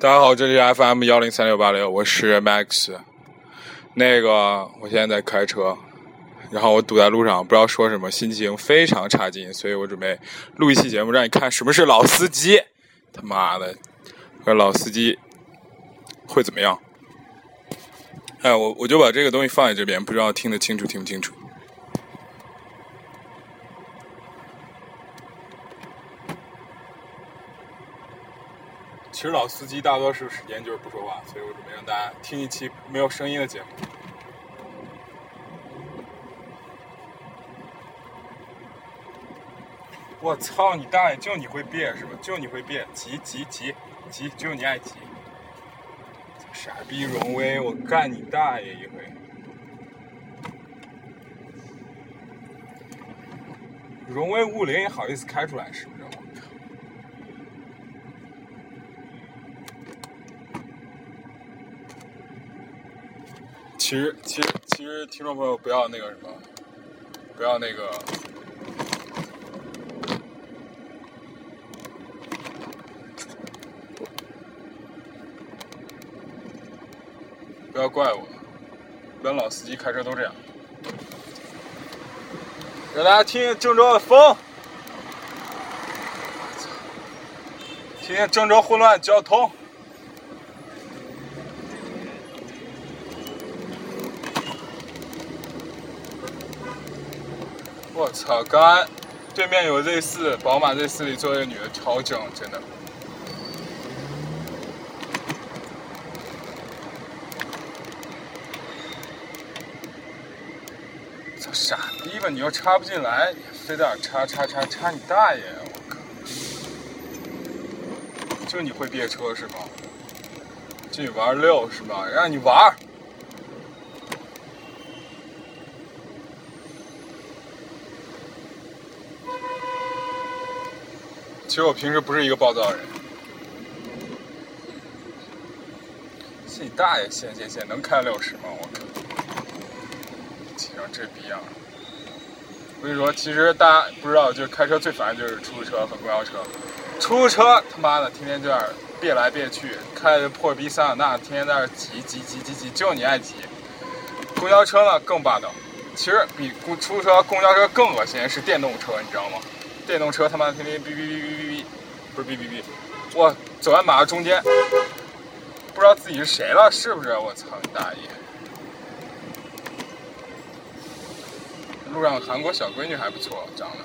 大家好，这里是 FM 幺零三六八六，我是 Max。那个，我现在在开车，然后我堵在路上，不知道说什么，心情非常差劲，所以我准备录一期节目，让你看什么是老司机。他妈的，老司机会怎么样？哎，我我就把这个东西放在这边，不知道听得清楚听不清楚。其实老司机大多数时间就是不说话，所以我准备让大家听一期没有声音的节目。我操你大爷！就你会变是吧？就你会变，急急急急，就你爱急。傻逼荣威，我干你大爷一回！荣威五零也好意思开出来是不是？其实，其实，其实，听众朋友不要那个什么，不要那个，不要怪我，一般老司机开车都这样。让大家听听郑州的风，听听郑州混乱交通。我操！刚对面有 Z 四，宝马 Z 四里坐一个女的，超正，真的。操傻逼吧！你又插不进来，非得插插插插你大爷！我靠！就你会别车是吗？就你玩六是吗？让你玩！其实我平时不是一个暴躁的人，是你大爷！限限限，能开六十吗？我靠，骑成这逼样！我跟你说，其实大家不知道，就是开车最烦的就是出租车和公交车。出租车他妈的天天在那儿别来别去，开着破逼桑塔纳，天天在那儿挤挤挤挤挤，就你爱挤。公交车呢更霸道，其实比公出租车、公交车更恶心是电动车，你知道吗？电动车他妈天天哔哔哔哔哔哔，不是哔哔哔，我走在马路中间，不知道自己是谁了，是不是？我操你大爷！路上韩国小闺女还不错，长得。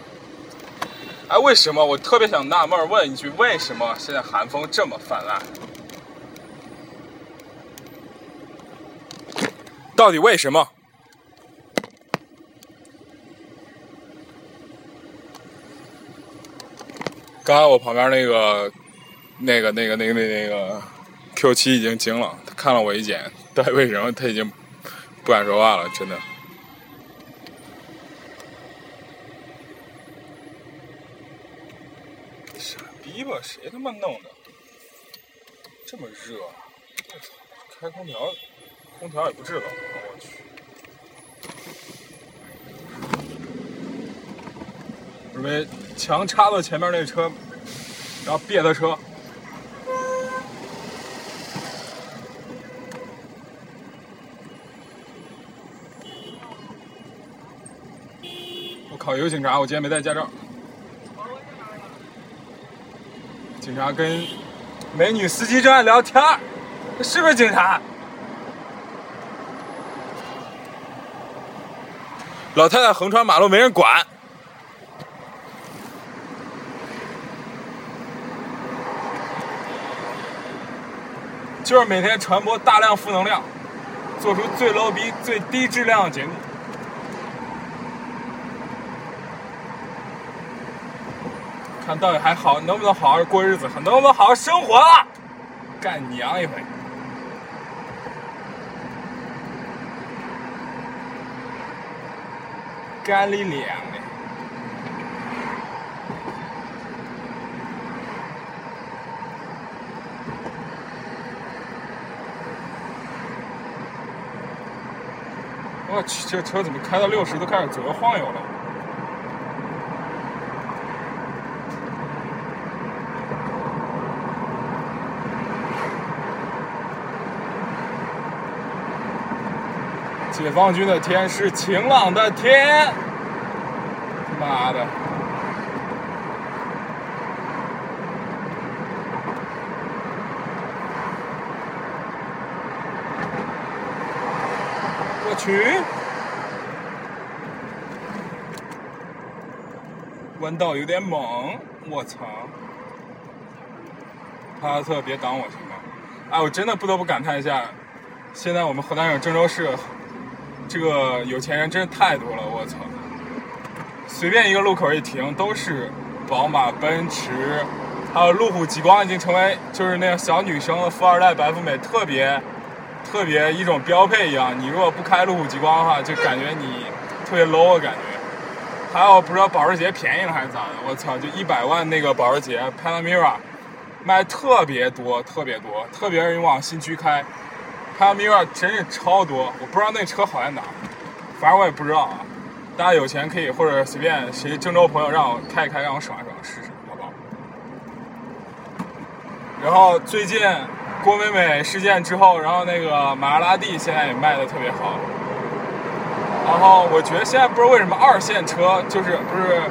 哎，为什么？我特别想纳闷问一句：为什么现在韩风这么泛滥？到底为什么？刚才我旁边那个、那个、那个、那个、那那个 Q 七已经惊了，他看了我一眼，但为什么他已经不敢说话了？真的。傻逼吧？谁他妈弄的？这么热！我操！开空调，空调也不制冷，我去。备强插到前面那车，然后别他车。我靠！有警察！我今天没带驾照。警察跟美女司机正在聊天是不是警察？老太太横穿马路没人管。就是每天传播大量负能量，做出最 low 逼、最低质量的节目，看到底还好能不能好好过日子，能不能好好生活了？干娘一回，干你娘的！这车怎么开到六十都开始左右晃悠了？解放军的天是晴朗的天妈的！我去弯道有点猛，我操！帕萨特，别挡我行吗？哎，我真的不得不感叹一下，现在我们河南省郑州市这个有钱人真是太多了，我操！随便一个路口一停都是宝马、奔驰，还有路虎极光，已经成为就是那个小女生的富二代、白富美特别特别一种标配一样。你如果不开路虎极光的话，就感觉你特别 low 的感觉。还有不知道保时捷便宜了还是咋的？我操，就一百万那个保时捷 Panamera。卖特别多，特别多，特别是你往新区开，Panamera 真是超多。我不知道那车好在哪，反正我也不知道啊。大家有钱可以或者随便谁郑州朋友让我开一开，让我爽一爽试试，好不好？然后最近郭美美事件之后，然后那个玛莎拉蒂现在也卖的特别好。然后我觉得现在不知道为什么二线车就是不是。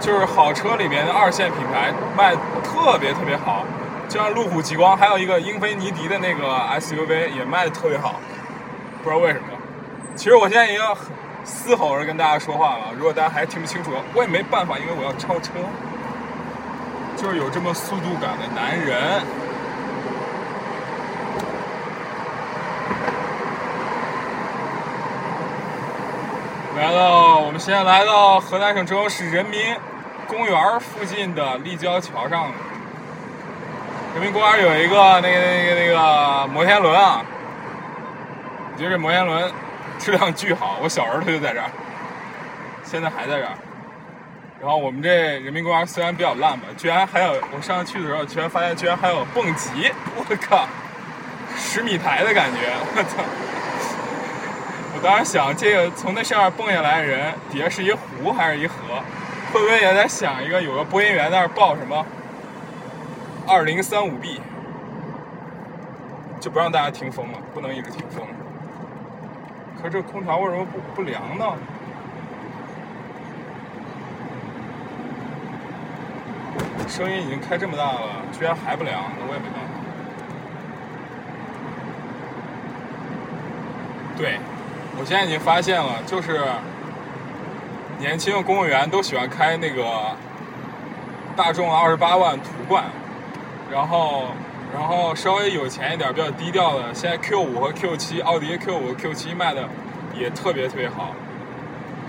就是好车里面的二线品牌卖特别特别好，就像路虎极光，还有一个英菲尼迪的那个 SUV 也卖的特别好，不知道为什么。其实我现在已经嘶吼着跟大家说话了，如果大家还听不清楚，我也没办法，因为我要超车。就是有这么速度感的男人。来到，我们现在来到河南省郑州市人民。公园附近的立交桥上，人民公园有一个那个那个那个摩天轮啊，我觉得这摩天轮质量巨好，我小时候它就在这儿，现在还在这儿。然后我们这人民公园虽然比较烂吧，居然还有我上次去的时候，居然发现居然还有蹦极，我靠，十米台的感觉，我操！我当时想，这个从那上面蹦下来的人，底下是一湖还是一河？会不会也在想一个有个播音员在那儿报什么二零三五 B，就不让大家听风了，不能一直听风。可这空调为什么不不凉呢？声音已经开这么大了，居然还不凉，那我也没办法。对，我现在已经发现了，就是。年轻的公务员都喜欢开那个大众二十八万途观，然后，然后稍微有钱一点、比较低调的，现在 Q 五和 Q 七，奥迪 Q 五、Q 七卖的也特别特别好。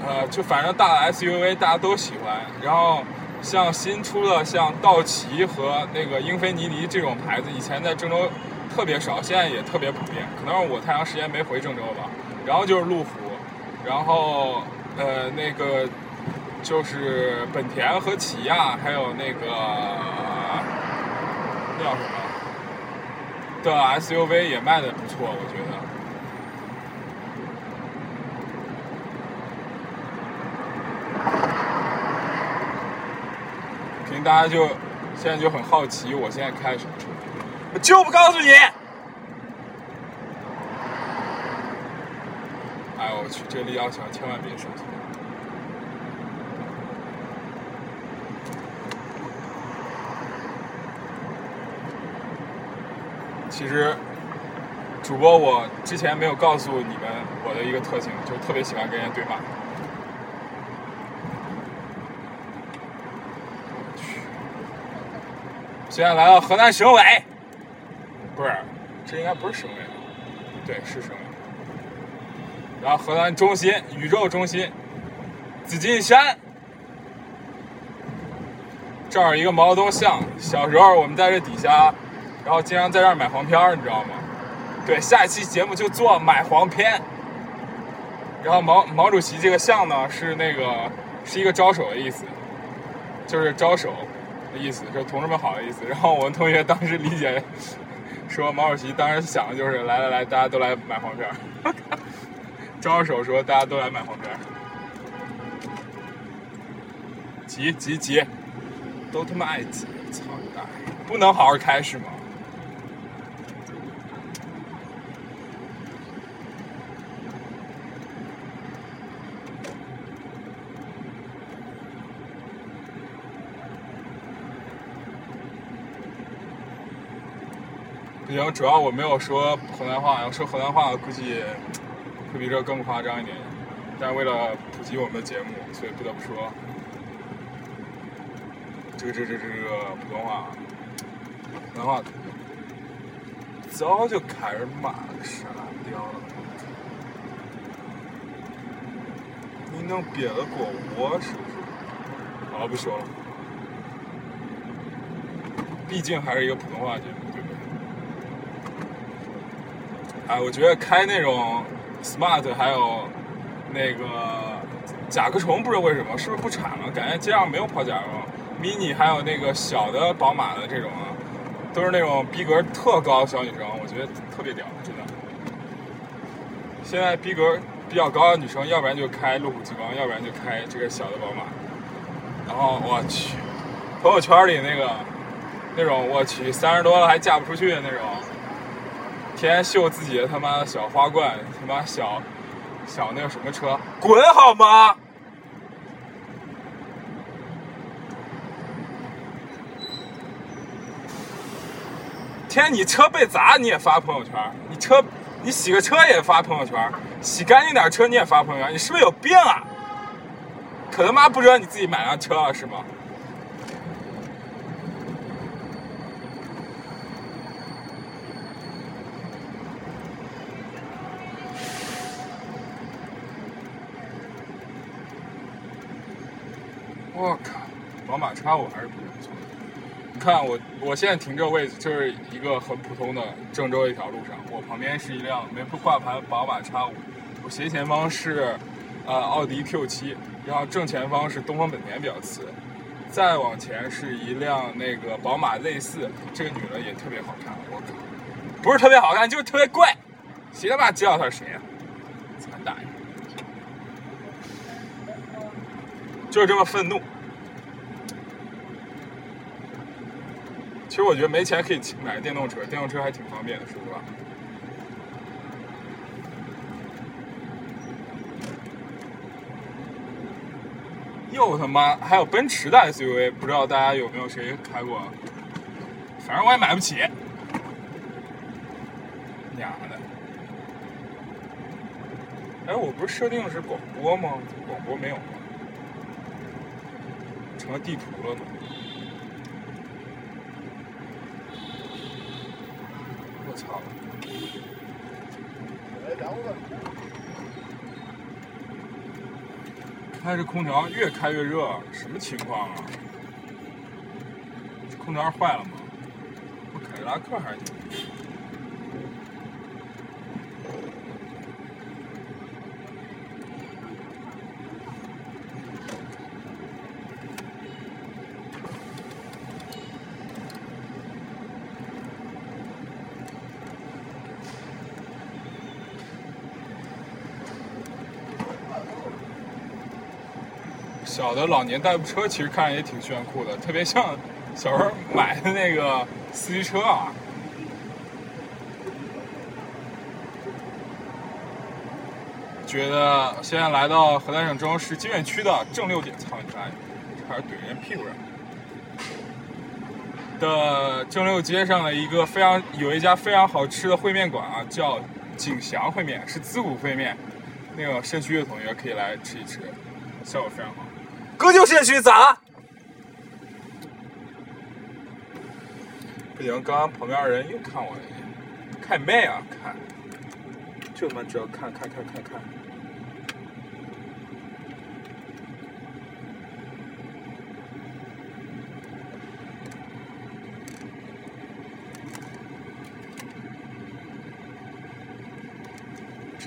呃，就反正大的 SUV 大家都喜欢，然后像新出的像道奇和那个英菲尼迪这种牌子，以前在郑州特别少，现在也特别普遍。可能是我太长时间没回郑州吧。然后就是路虎，然后。呃，那个就是本田和起亚，还有那个叫什么的 SUV 也卖的不错，我觉得。肯定大家就现在就很好奇，我现在开什么车？我就不告诉你！我去，这立交桥千万别上去！其实，主播我之前没有告诉你们我的一个特性，就是特别喜欢跟人对骂。现在来到河南省委，不是，这应该不是省委，对，是省委。然后河南中心，宇宙中心，紫金山，这儿有一个毛泽东像，小时候我们在这底下。然后经常在这儿买黄片儿，你知道吗？对，下一期节目就做买黄片。然后毛毛主席这个像呢，是那个是一个招手的意思，就是招手的意思，就是同志们好的意思。然后我们同学当时理解说，毛主席当时想的就是来来来，大家都来买黄片儿，招手说大家都来买黄片急急急。都他妈爱急操你大爷不能好好开是吗？不行主要我没有说河南话要说河南话估计会比这更夸张一点。但为了普及我们的节目，所以不得不说，这个这这这个普通话，普通话早就开始骂了，傻屌了。你能憋得过我是不是？好了，不说了。毕竟还是一个普通话节目，对不对？哎，我觉得开那种 smart 还有那个甲壳虫，不知道为什么是不是不产了？感觉街上没有跑甲壳虫。mini 还有那个小的宝马的这种啊，都是那种逼格特高的小女生，我觉得特别屌，真的。现在逼格比较高的女生，要不然就开路虎极光，要不然就开这个小的宝马。然后我去，朋友圈里那个。那种我去三十多了还嫁不出去的那种，天天秀自己的他妈的小花冠，他妈小小那个什么车，滚好吗？天，你车被砸你也发朋友圈，你车你洗个车也发朋友圈，洗干净点车你也发朋友圈，你是不是有病啊？可他妈不知道你自己买辆车了是吗？我靠，叉五还是比较不错的。你看我，我现在停这位置就是一个很普通的郑州一条路上，我旁边是一辆没挂牌宝马 X5，我斜前方是呃奥迪 Q7，然后正前方是东风本田比较次，再往前是一辆那个宝马 Z4，这个女的也特别好看，我靠，不是特别好看，就是特别怪，谁他妈知道她是谁啊？惨大爷！就是这么愤怒。其实我觉得没钱可以买个电动车，电动车还挺方便的，说实话。又他妈还有奔驰的 SUV，不知道大家有没有谁开过？反正我也买不起。娘的！哎，我不是设定的是广播吗？广播没有。成了地图了呢！操！开着空调越开越热，什么情况啊？空调坏了吗？我凯迪拉克还是挺。小的老年代步车其实看着也挺炫酷的，特别像小时候买的那个四驱车啊。觉得现在来到河南省郑州市金源区的正六点，操你妈！差点怼人屁股上。的正六街上的一个非常有一家非常好吃的烩面馆啊，叫景祥烩面，是滋补烩面。那个肾虚的同学可以来吃一吃，效果非常好。哥就肾虚咋了？不行，刚刚旁边人又看我了一眼，看妹啊，看，就他妈知道看看看看看。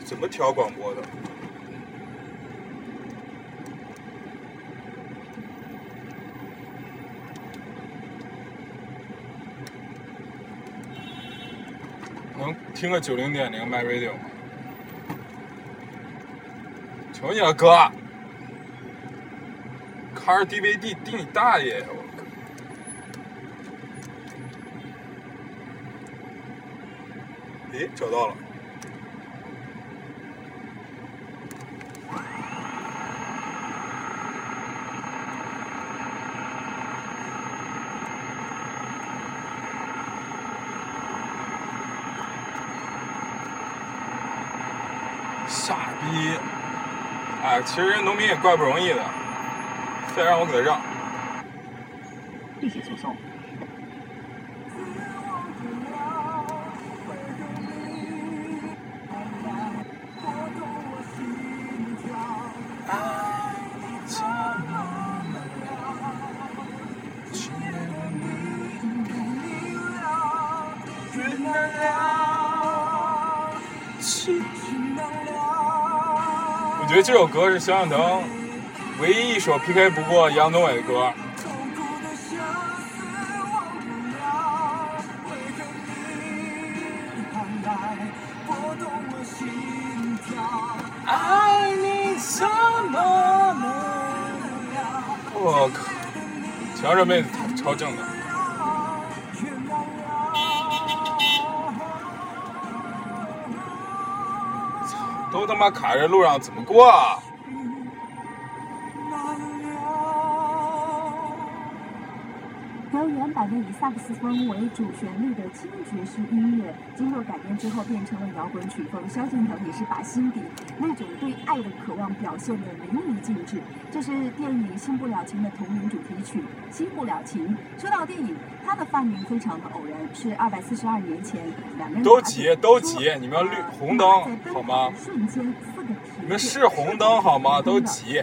怎么调广播的？能听个九零点零 My Radio？求你了，哥！开着 DVD 顶你大爷！我靠！诶，找到了。傻逼，哎，其实农民也怪不容易的，非让我给他让。立即诉讼。歌是萧敬腾唯一一首 PK 不过杨宗纬的歌。我靠，瞧这妹子超正的。都他妈卡着路上怎么过啊？萨克斯风为主旋律的轻爵士音乐，经过改编之后变成了摇滚曲风。萧敬腾也是把心底那种对爱的渴望表现得淋漓尽致。这是电影《新不了情》的同名主题曲《新不了情》。说到电影，它的发明非常的偶然，是二百四十二年前两个人都急都急，你们要绿红灯好吗？瞬间四个你们是红灯好吗？都急，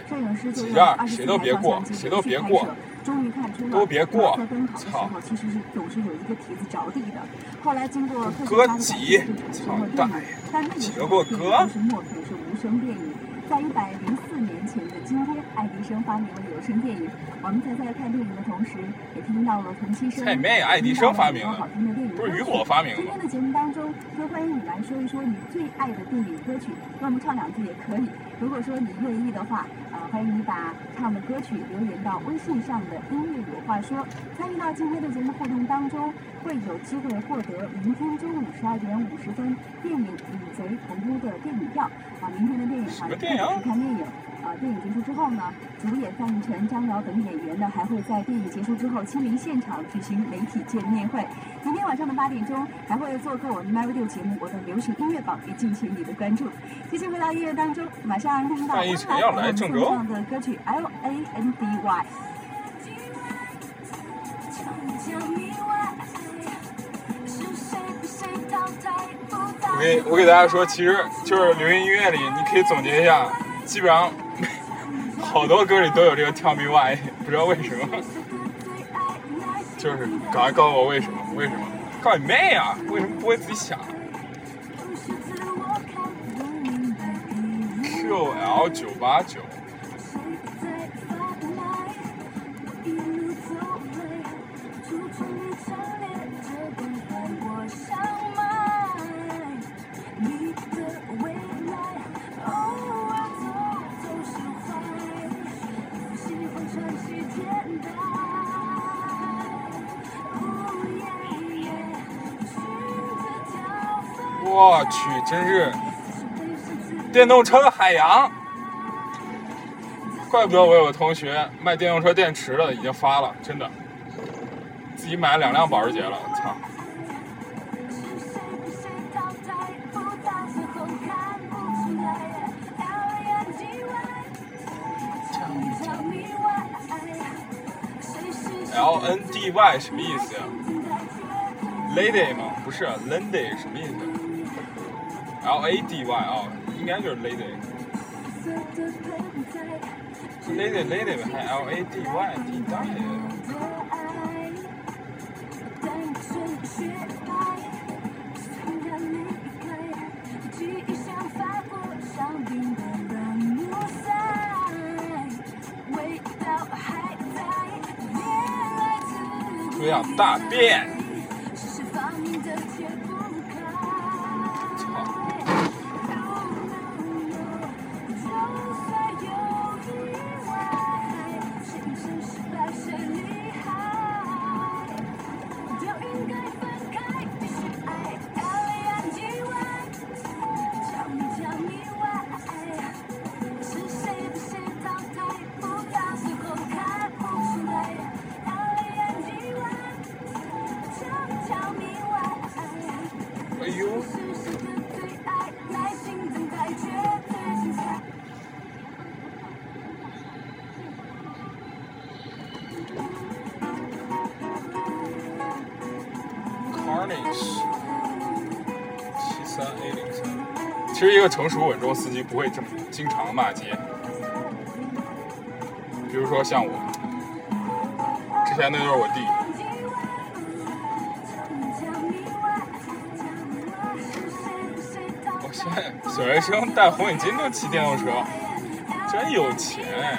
挤这儿，谁都别过，谁都别过。终于看出了都别过！操！其实是总是有一个蹄子着地的。后来经过哥挤，操蛋！但那个时候电影都是默片，是无声电影。在一百零四年前的今天，爱迪生发明了有声电影。我们在在看电影的同时，也听到了同期声，蔡妹，爱迪生发明好听的电影不是雨果发明的。今天的节目当中，就欢迎你来说一说你最爱的电影歌曲，跟我们唱两句也可以。如果说你愿意的话，呃，欢迎你把唱的歌曲留言到微信上的音乐有话说。参与到今天的节目互动当中，会有机会获得明天中午十二点五十分电影《与贼同屋》的电影票。啊，明天的电影啊，一起看电影。啊，电影结束之后呢，主演范逸臣、张瑶等演员呢，还会在电影结束之后亲临现场举行媒体见面会。明天晚上的八点钟，还会做客我们 My Radio 节目《我的流行音乐榜》，也敬请你的关注。继续回到音乐当中，马上听到范逸臣要来郑州的歌曲 L A N D Y。我给我给大家说，其实就是流行音乐里，你可以总结一下。基本上好多歌里都有这个 Tell Me Why，不知道为什么，就是赶快告诉我为什么？为什么？告你妹啊！为什么不会自己想？Q L 九八九。我去，真是电动车海洋！怪不得我有个同学卖电动车电池的，已经发了，真的，自己买了两辆保时捷了，操！L N D Y 什么意思呀？Lady 吗？不是，Landy 什么意思？L A D Y 啊，应该就是 lady。lady lady 还 L A D Y，地大爷。这样大便。成熟稳重司机不会这么经常骂街，比如说像我，之前那就是我弟。我现在小学生戴红领巾都骑电动车，真有钱。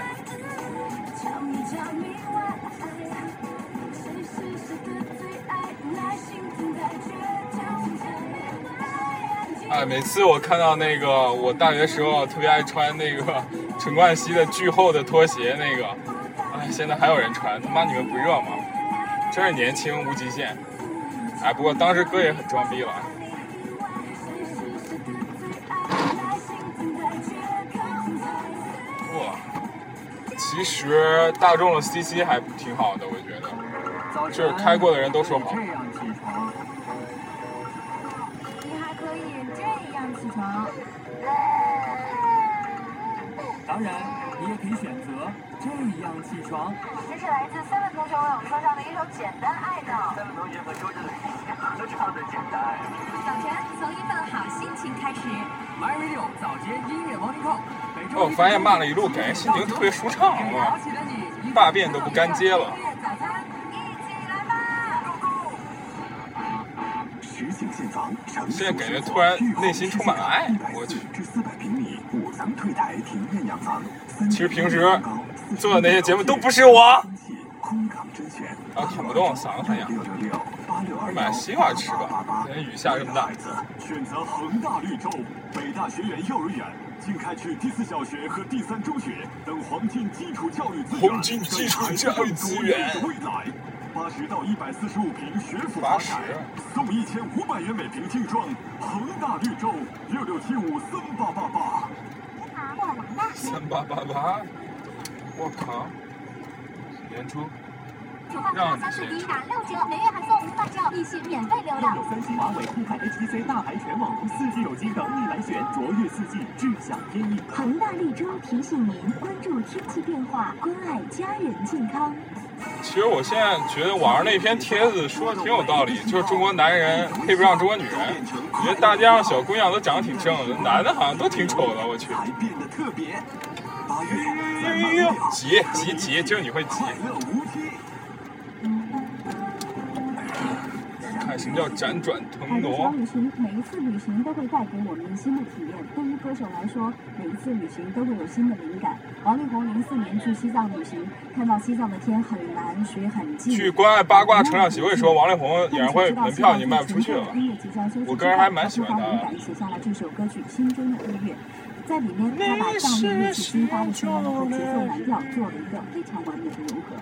哎，每次我看到那个我大学时候特别爱穿那个 陈冠希的巨厚的拖鞋，那个，哎，现在还有人穿，他妈你们不热吗？真是年轻无极限。哎，不过当时哥也很装逼了。哇，其实大众的 CC 还挺好的，我觉得，就是开过的人都说好。这样起床。当然，你也可以选择这样起床。这是来自 Seven 同学为我们送上的一首《简单爱的》。Seven 同学和周杰伦一起合唱的《简单爱》。早晨从一份好心情开始。My Radio 早间音乐 Morning Call，每周哦，我发现骂了一路，感觉心情特别舒畅给啊早。起的你，大便都不干接了。现在感觉突然内心充满了爱我去五层退台庭院洋房。其实平时做的那些节目都不是我。啊捅不动嗓子很痒买西瓜吃吧今天雨下这么大选择恒大绿洲北大学园幼儿园。经开区第四小学和第三中学等黄金基础教育资源，黄金基础教育资源的未来。八十到一百四十五平学府八十华宅，送一千五百元每平精装。恒大绿洲六六七五三八八八。三八八八，我靠！演出主办卡三四一打六折，每月还送五百兆，利息免费流量。有三星、华为、酷派、HTC、大牌全网通四 G 手机等你来选，卓越四 G，智享天意。恒大绿洲提醒您关注天气变化，关爱家人健康。其实我现在觉得网上那篇帖子说的挺有道理，就是中国男人配不上中国女人。我觉得大街上小姑娘都长得挺正的，男的好像都挺丑的，我去。特别。哎呦呦，急急急，就你会急。什么叫辗转腾海的小挪？旅行，每一次旅行都会带给我们新的体验。对于歌手来说，每一次旅行都会有新的灵感。王力宏零四年去西藏旅行，看到西藏的天很蓝，水很静。去关爱八卦成长协会说，王力宏演唱会门票已经卖不出去我个人还蛮喜欢他的他灵感写下了这首歌曲《心中的音乐》，在里面他把藏域乐器金发的声音和节奏蓝调做了一个非常完美的融合。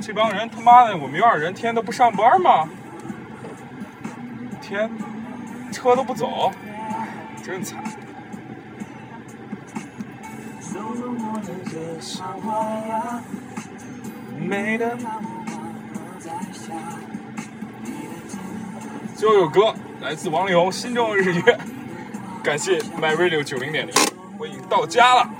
这帮人他妈的，我们院儿人天天都不上班吗？天，车都不走，真惨。美的。最后一首歌来自王力宏《心中日月》，感谢 My Radio 九零点零，我已经到家了。